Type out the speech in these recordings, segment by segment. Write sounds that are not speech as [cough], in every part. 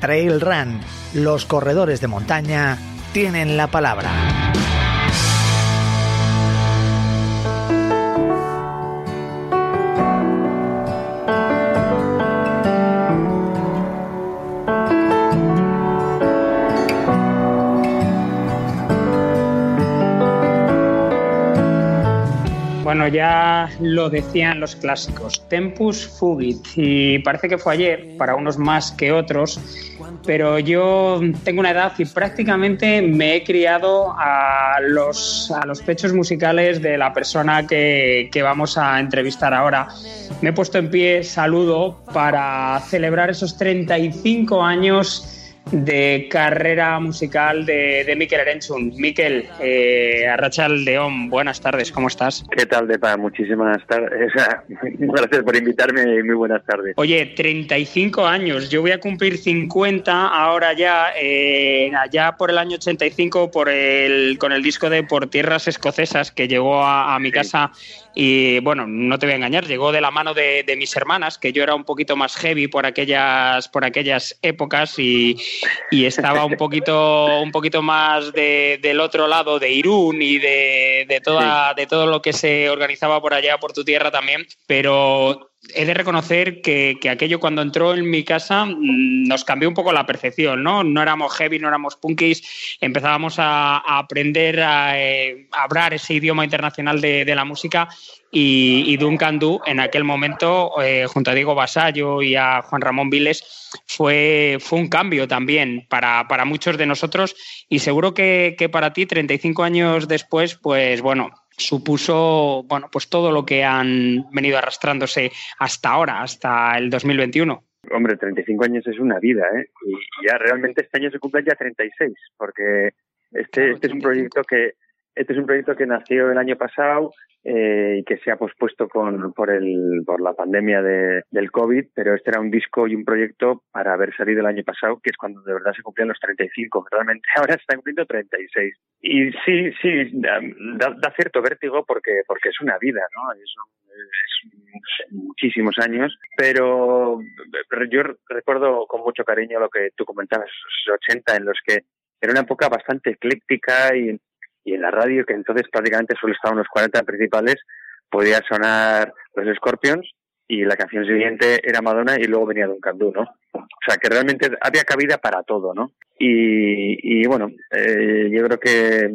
Trail Run. Los corredores de montaña tienen la palabra. Bueno, ya lo decían los clásicos, tempus fugit, y parece que fue ayer, para unos más que otros, pero yo tengo una edad y prácticamente me he criado a los, a los pechos musicales de la persona que, que vamos a entrevistar ahora. Me he puesto en pie, saludo, para celebrar esos 35 años de carrera musical de, de Miquel Erenchun. Miquel, eh, Arrachal León, buenas tardes, ¿cómo estás? ¿Qué tal, Depa? Muchísimas tardes. [laughs] Gracias por invitarme y muy buenas tardes. Oye, 35 años, yo voy a cumplir 50 ahora ya, eh, allá por el año 85 por el, con el disco de Por Tierras Escocesas que llegó a, a mi casa y bueno, no te voy a engañar, llegó de la mano de, de, mis hermanas, que yo era un poquito más heavy por aquellas, por aquellas épocas y, y estaba un poquito, un poquito más de, del otro lado de Irún y de, de, toda, de todo lo que se organizaba por allá, por tu tierra también. Pero he de reconocer que, que, aquello cuando entró en mi casa mmm, nos cambió un poco la percepción, ¿no? No éramos heavy, no éramos punkis, empezábamos a, aprender a, eh, hablar ese idioma internacional de, de la música y, y, Duncan Du en aquel momento, eh, junto a Diego Basallo y a Juan Ramón Viles, fue, fue un cambio también para, para muchos de nosotros y seguro que, que para ti, 35 años después, pues bueno, supuso bueno, pues todo lo que han venido arrastrándose hasta ahora, hasta el 2021. Hombre, 35 años es una vida, ¿eh? Y ya realmente este año se cumplen ya 36, porque este, este es un proyecto que este es un proyecto que nació el año pasado eh, y que se ha pospuesto con, por, el, por la pandemia de, del COVID, pero este era un disco y un proyecto para haber salido el año pasado, que es cuando de verdad se cumplían los 35. Realmente ahora se están cumpliendo 36. Y sí, sí, da, da, cierto vértigo porque, porque es una vida, ¿no? Es, es muchísimos años, pero, yo recuerdo con mucho cariño lo que tú comentabas, los 80, en los que era una época bastante ecléctica y y en la radio, que entonces prácticamente solo estaban los 40 principales, podía sonar los Scorpions y la canción siguiente era Madonna y luego venía Duncan Du, ¿no? O sea, que realmente había cabida para todo, ¿no? Y, y bueno, eh, yo creo que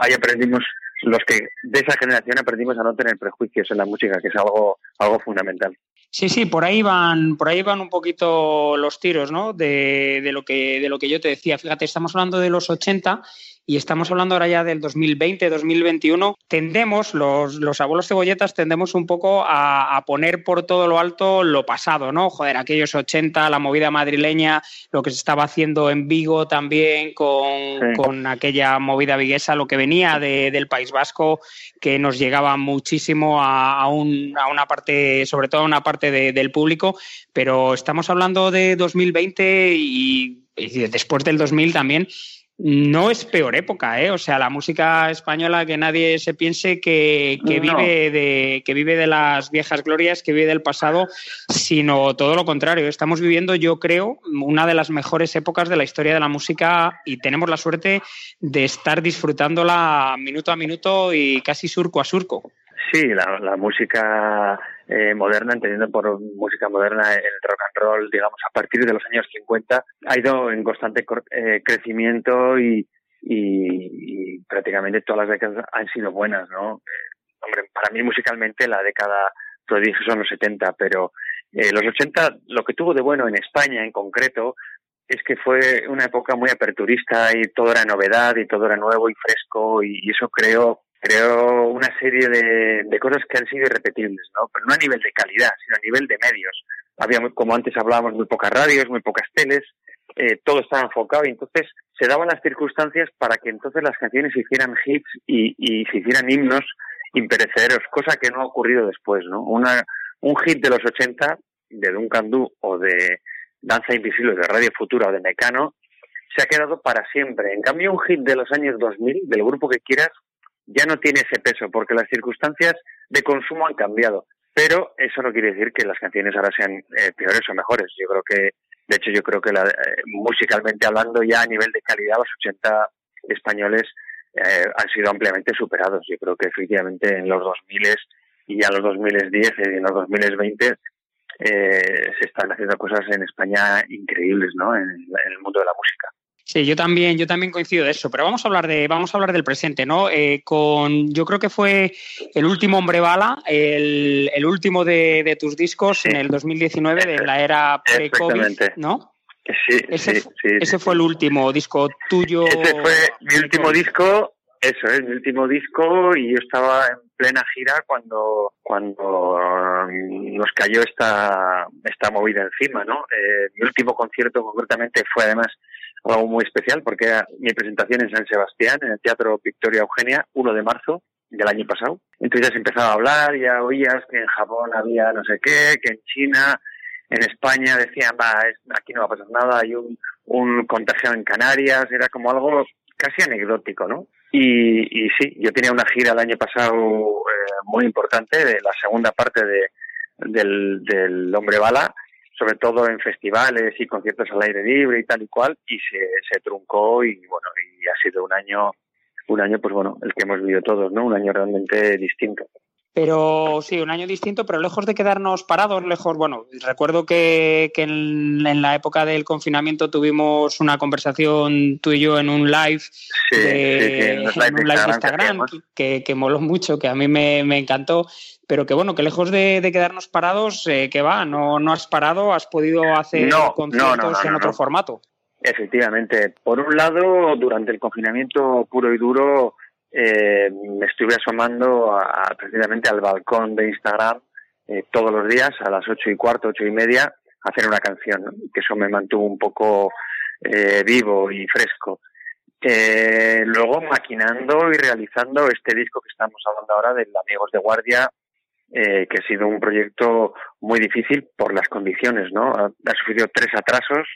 ahí aprendimos, los que de esa generación aprendimos a no tener prejuicios en la música, que es algo, algo fundamental. Sí, sí, por ahí van, por ahí van un poquito los tiros, ¿no? De, de, lo que, de lo que yo te decía. Fíjate, estamos hablando de los 80 y estamos hablando ahora ya del 2020, 2021, tendemos, los, los abuelos cebolletas tendemos un poco a, a, poner por todo lo alto lo pasado, ¿no? Joder, aquellos 80, la movida madrileña, lo que se estaba haciendo en Vigo también con, sí. con aquella movida viguesa, lo que venía de, del País Vasco, que nos llegaba muchísimo a, a, un, a una parte, sobre todo a una parte de, del público, pero estamos hablando de 2020 y, y después del 2000 también no es peor época, ¿eh? O sea, la música española que nadie se piense que, que no. vive de que vive de las viejas glorias, que vive del pasado, sino todo lo contrario. Estamos viviendo, yo creo, una de las mejores épocas de la historia de la música y tenemos la suerte de estar disfrutándola minuto a minuto y casi surco a surco. Sí, la, la música eh, moderna, entendiendo por música moderna el rock and roll, digamos, a partir de los años 50, ha ido en constante eh, crecimiento y, y, prácticamente todas las décadas han sido buenas, ¿no? Eh, hombre, para mí musicalmente la década prodigio son los 70, pero eh, los 80 lo que tuvo de bueno en España en concreto es que fue una época muy aperturista y todo era novedad y todo era nuevo y fresco y, eso creó creó una serie de, de, cosas que han sido irrepetibles, ¿no? Pero no a nivel de calidad, sino a nivel de medios. Había, como antes hablábamos, muy pocas radios, muy pocas teles, eh, todo estaba enfocado y entonces se daban las circunstancias para que entonces las canciones se hicieran hits y, y se hicieran himnos imperecederos, cosa que no ha ocurrido después, ¿no? Una, un hit de los 80 de Duncan Du o de Danza Invisible de Radio Futura o de Mecano se ha quedado para siempre. En cambio, un hit de los años 2000, del grupo que quieras, ya no tiene ese peso porque las circunstancias de consumo han cambiado. Pero eso no quiere decir que las canciones ahora sean eh, peores o mejores. Yo creo que, de hecho, yo creo que la, eh, musicalmente hablando ya a nivel de calidad, los 80 españoles eh, han sido ampliamente superados. Yo creo que efectivamente en los 2000 y ya los 2010 y en los 2020 eh, se están haciendo cosas en España increíbles, ¿no? En, el mundo de la música. Sí, yo también, yo también coincido de eso, pero vamos a hablar de, vamos a hablar del presente, ¿no? Eh, con, yo creo que fue el último Hombre Bala, el, el último de, tus discos en el 2019 de la era pre-COVID, ¿no? Sí, ese, sí, ese fue el último disco tuyo. Ese fue mi último disco, eso es, mi último disco y yo estaba en plena gira cuando cuando um, nos cayó esta esta movida encima, ¿no? Eh, mi último concierto concretamente fue además algo muy especial porque era mi presentación en San Sebastián, en el Teatro Victoria Eugenia, 1 de marzo del año pasado. Entonces ya se empezaba a hablar, ya oías que en Japón había no sé qué, que en China en España decían, va, aquí no va a pasar nada, hay un, un contagio en Canarias, era como algo casi anecdótico, ¿no? Y, sí, yo tenía una gira el año pasado eh, muy importante, de la segunda parte de, del, del Hombre Bala, sobre todo en festivales y conciertos al aire libre y tal y cual, y se, se truncó y bueno, y ha sido un año, un año pues bueno, el que hemos vivido todos, ¿no? Un año realmente distinto. Pero sí, un año distinto, pero lejos de quedarnos parados, lejos, bueno, recuerdo que, que en, la época del confinamiento tuvimos una conversación tú y yo en un live, en, un live de Instagram, que, que, moló mucho, que a mí me, me encantó, pero que bueno, que lejos de, de quedarnos parados, eh, que va, no, no has parado, has podido hacer conciertos en otro formato. Efectivamente, por un lado, durante el confinamiento puro y duro, eh, me estuve asomando a, precisamente al balcón de Instagram eh, todos los días a las ocho y cuarto, ocho y media, a hacer una canción, que eso me mantuvo un poco eh, vivo y fresco. Eh, luego maquinando y realizando este disco que estamos hablando ahora del Amigos de Guardia, eh, que ha sido un proyecto muy difícil por las condiciones, ¿no? Ha, ha sufrido tres atrasos,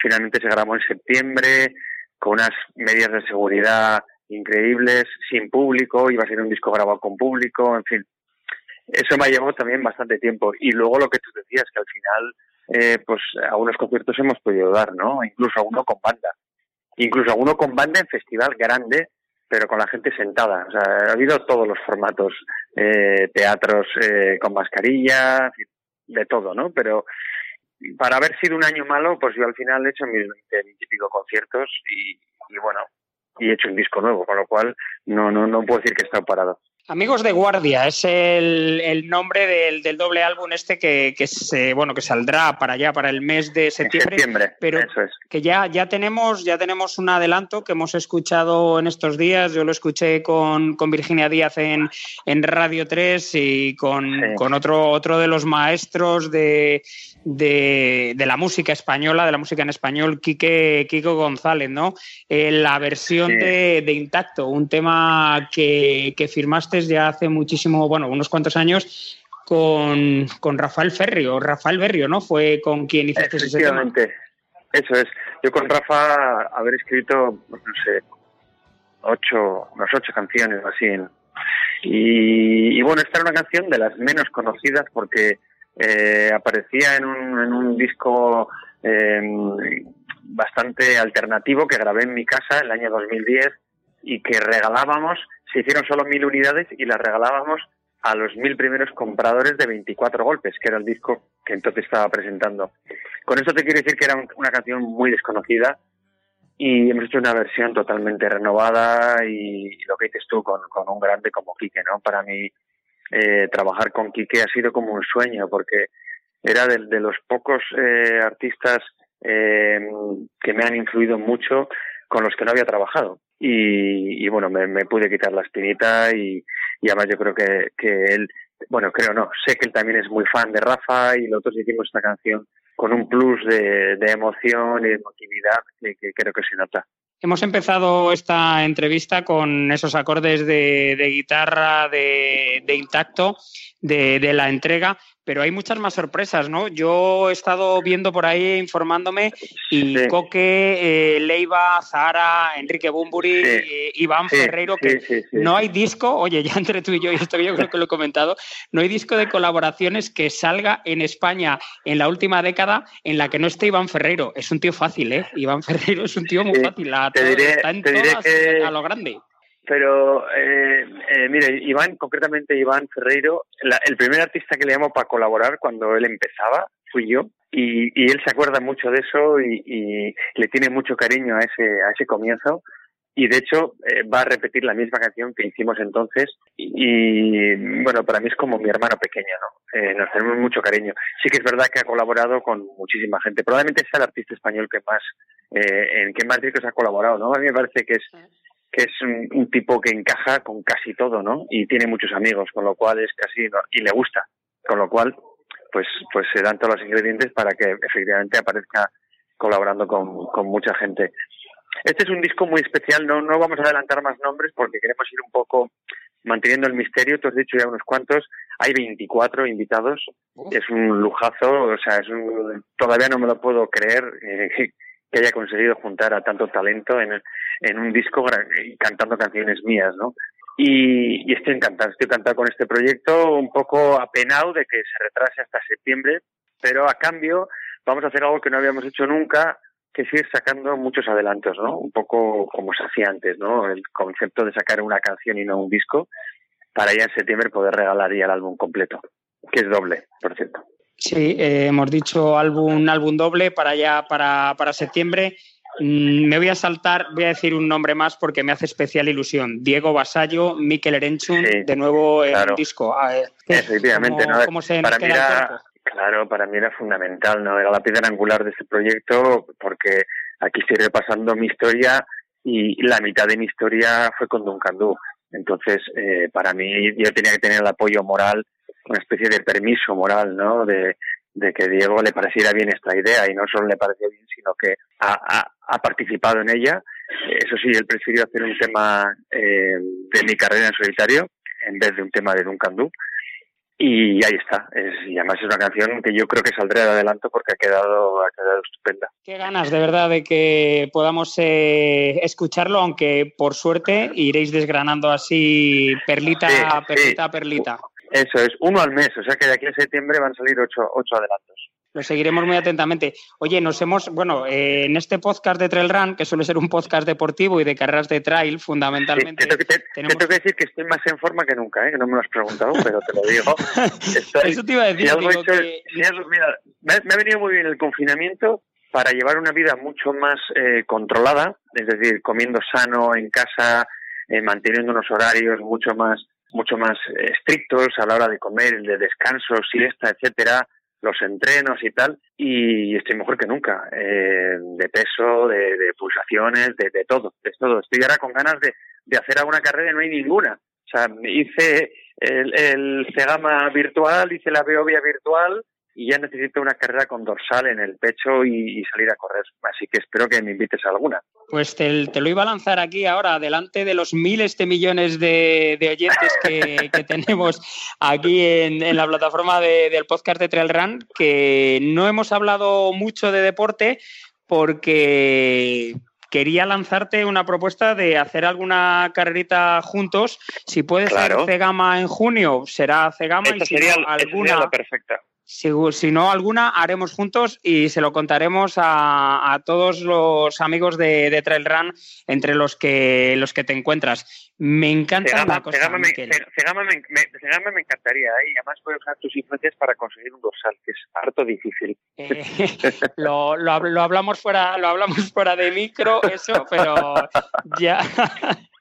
finalmente se grabó en septiembre, con unas medidas de seguridad increíbles, sin público, iba a ser un disco grabado con público, en fin. Eso me ha llevado también bastante tiempo. Y luego lo que tú decías, que al final, eh, pues algunos conciertos hemos podido dar, ¿no? Incluso alguno con banda. Incluso alguno con banda en festival grande, pero con la gente sentada. O sea, ha habido todos los formatos, eh, teatros eh, con mascarilla, de todo, ¿no? Pero para haber sido un año malo, pues yo al final he hecho mis 20 y pico conciertos y, y bueno, y he hecho un disco nuevo, con lo cual no, no, no puedo decir que estado parado. Amigos de Guardia es el, el nombre del, del, doble álbum este que, que, se, bueno, que saldrá para allá, para el mes de septiembre. septiembre pero eso es. que ya, ya, tenemos, ya tenemos un adelanto que hemos escuchado en estos días. Yo lo escuché con, con Virginia Díaz en, en, Radio 3 y con, sí. con otro, otro de los maestros de, de, de, la música española, de la música en español, Quique, Kiko González, ¿no? Eh, la versión sí. de, de, Intacto, un tema que, que firmaste ya hace muchísimo, bueno, unos cuantos años, con, con Rafael Ferrio, Rafael Berrio, ¿no? Fue con quien hiciste ese tema. Eso es. Yo con Rafa haber escrito, no sé, ocho, unas ocho canciones así. Y, bueno, esta era una canción de las menos conocidas porque eh, aparecía en un, en un disco eh, bastante alternativo que grabé en mi casa el año 2010 y que regalábamos se hicieron solo mil unidades y las regalábamos a los mil primeros compradores de 24 golpes, que era el disco que entonces estaba presentando. Con esto te quiero decir que era una canción muy desconocida y hemos hecho una versión totalmente renovada y lo que dices tú con, un grande como Quique, ¿no? Para mí eh, trabajar con Quique ha sido como un sueño porque era de, de los pocos eh, artistas eh, que me han influido mucho con los que no había trabajado. Y, bueno, me, pude quitar la espinita y, además yo creo que, que él, bueno, creo no, sé que él también es muy fan de Rafa y nosotros hicimos esta canción con un plus de, emoción y de emotividad que creo que se nota. Hemos empezado esta entrevista con esos acordes de, guitarra de, intacto de, la entrega, pero hay muchas más sorpresas, ¿no? Yo he estado viendo por ahí, informándome, y Coque, eh, Leiva, Zara, Enrique Bumburi, eh, Iván Ferreiro, que no hay disco, oye, ya entre tú y yo, y esto yo creo que lo he comentado, no hay disco de colaboraciones que salga en España en la última década en la que no esté Iván Ferreiro. Es un tío fácil, ¿eh? Iván Ferreiro es un tío muy fácil. La te diré, que a lo grande. Pero, eh, eh, mire, Iván, concretamente Iván Ferreiro, el primer artista que le llamó para colaborar cuando él empezaba fui yo. Y, y él se acuerda mucho de eso y, y, le tiene mucho cariño a ese, a ese comienzo. Y de hecho eh, va a repetir la misma canción que hicimos entonces. Y, bueno, para mí es como mi hermano pequeño, ¿no? Eh, nos tenemos mucho cariño. Sí que es verdad que ha colaborado con muchísima gente. Probablemente sea el artista español que más eh, en que más discos ha colaborado, ¿no? A mí me parece que es que es un, tipo que encaja con casi todo, ¿no? Y tiene muchos amigos, con lo cual es casi y le gusta, con lo cual pues pues se dan todos los ingredientes para que efectivamente aparezca colaborando con, con mucha gente. Este es un disco muy especial, no no vamos a adelantar más nombres porque queremos ir un poco manteniendo el misterio, tú has dicho ya unos cuantos, hay 24 invitados, es un lujazo, o sea, es un, todavía no me lo puedo creer eh, que haya conseguido juntar a tanto talento en, en un disco cantando canciones mías, ¿no? Y, y, estoy encantado, estoy encantado con este proyecto, un poco apenado de que se retrase hasta septiembre, pero a cambio vamos a hacer algo que no habíamos hecho nunca, que es ir sacando muchos adelantos, ¿no? Un poco como se hacía antes, ¿no? El concepto de sacar una canción y no un disco, para ya en septiembre poder regalar ya el álbum completo, que es doble, por cierto. Sí, eh, hemos dicho álbum, álbum doble para ya para, para septiembre. Mm, me voy a saltar, voy a decir un nombre más porque me hace especial ilusión. Diego Basallo, Mikel Erenchun, de nuevo en disco. Ah, eh, Efectivamente, ¿no? se para mí era, claro, para mí era fundamental, ¿no? Era la piedra angular de este proyecto porque aquí estoy repasando mi historia y la mitad de mi historia fue con Duncan Du. Entonces, eh, para mí yo tenía que tener el apoyo moral una especie de permiso moral, ¿no? De, de que Diego le pareciera bien esta idea y no solo le pareció bien, sino que ha, ha, participado en ella. Eso sí, él prefirió hacer un tema eh, de mi carrera en solitario en vez de un tema de Duncan Du. Y ahí está. Es, y además es una canción que yo creo que saldré de adelanto porque ha quedado, ha quedado estupenda. Qué ganas de verdad de que podamos eh, escucharlo, aunque por suerte iréis desgranando así perlita a perlita a perlita. Eso es, uno al mes, o sea que de aquí a septiembre van a salir ocho, ocho adelantos. Lo seguiremos muy atentamente. Oye, nos hemos, bueno, eh, en este podcast de Trail Run, que suele ser un podcast deportivo y de carreras de trail, fundamentalmente. te, tengo que decir que estoy más en forma que nunca, ¿eh? que no me lo has preguntado, pero te lo digo. [laughs] Eso te iba a decir. mira, me, ha venido muy bien el confinamiento para llevar una vida mucho más eh, controlada, es decir, comiendo sano en casa, eh, manteniendo unos horarios mucho más mucho más estrictos a la hora de comer, de descanso, siesta, etcétera, los entrenos y tal, y estoy mejor que nunca, eh, de peso, de, pulsaciones, de, de, todo, de todo. Estoy ahora con ganas de, de hacer alguna carrera y no hay ninguna. O sea, hice el, el Cegama virtual, hice la Beovia virtual, y ya necesito una carrera con dorsal en el pecho y, salir a correr. Así que espero que me invites a alguna. Pues te, lo iba a lanzar aquí ahora, delante de los miles de millones de, oyentes que, [laughs] tenemos aquí en, la plataforma del podcast de Trail Run, que no hemos hablado mucho de deporte porque quería lanzarte una propuesta de hacer alguna carrerita juntos. Si puede ser Cegama en junio, será Cegama y si sería, alguna. perfecta Si, si, no alguna, haremos juntos y se lo contaremos a, a todos los amigos de, de, Trail Run entre los que los que te encuentras. Me encanta Cegama, una cosa, Cegama me, me, me, Cegama me encantaría, ¿eh? y además puedo usar tus influencias para conseguir un dorsal, que es harto difícil. Eh, [laughs] lo, lo, lo, hablamos fuera, lo hablamos fuera de micro, eso, pero ya. [laughs]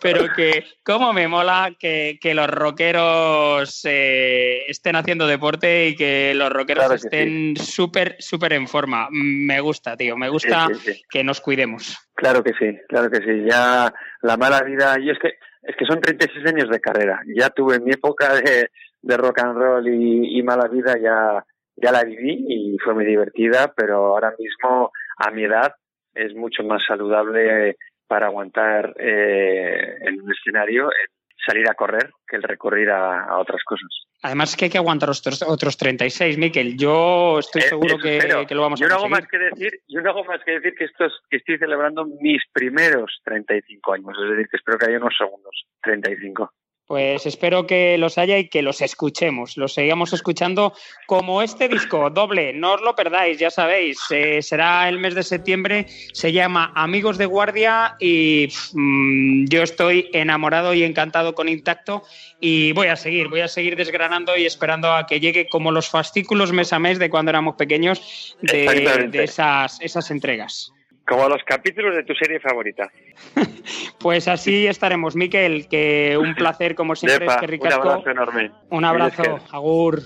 Pero que, cómo me mola que, que los rockeros eh, estén haciendo deporte y que los rockeros Claro que estén súper, súper en forma. Me gusta, tío, me gusta Sí, sí, sí. que nos cuidemos. Claro que sí, claro que sí. Ya la mala vida, y es que es que son 36 años de carrera. Ya tuve mi época de, de rock and roll y, y mala vida, ya, ya la viví y fue muy divertida, pero ahora mismo, a mi edad, es mucho más saludable para aguantar eh, en un escenario el salir a correr que el recurrir a, a otras cosas. Además que hay que aguantar otros, otros 36, Miquel. Yo estoy Eh, seguro eso que, lo vamos yo a no hago más que decir, yo no hago más que decir que estos, que estoy celebrando mis primeros 35 años, es decir, que espero que haya unos segundos 35. Pues espero que los haya y que los escuchemos, los sigamos escuchando como este disco doble, no os lo perdáis, ya sabéis, eh, será el mes de septiembre, se llama Amigos de Guardia y pff, mm, yo estoy enamorado y encantado con Intacto y voy a seguir, voy a seguir desgranando y esperando a que llegue como los fascículos mes a mes de cuando éramos pequeños de, de esas, esas entregas. Como los capítulos de tu serie favorita. [laughs] Pues así estaremos, Miquel, que un placer como siempre, Depa, es que un abrazo enorme. Un abrazo, Agur.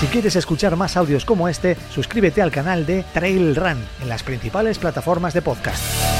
Si quieres escuchar más audios como este, suscríbete al canal de Trail Run en las principales plataformas de podcast.